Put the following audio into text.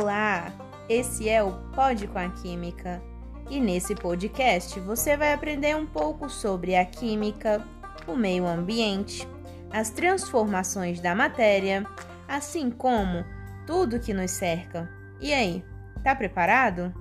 Olá, Esse é o Pode com a Química. E nesse podcast você vai aprender um pouco sobre a química, o meio ambiente, as transformações da matéria, assim como tudo que nos cerca. E aí, tá preparado?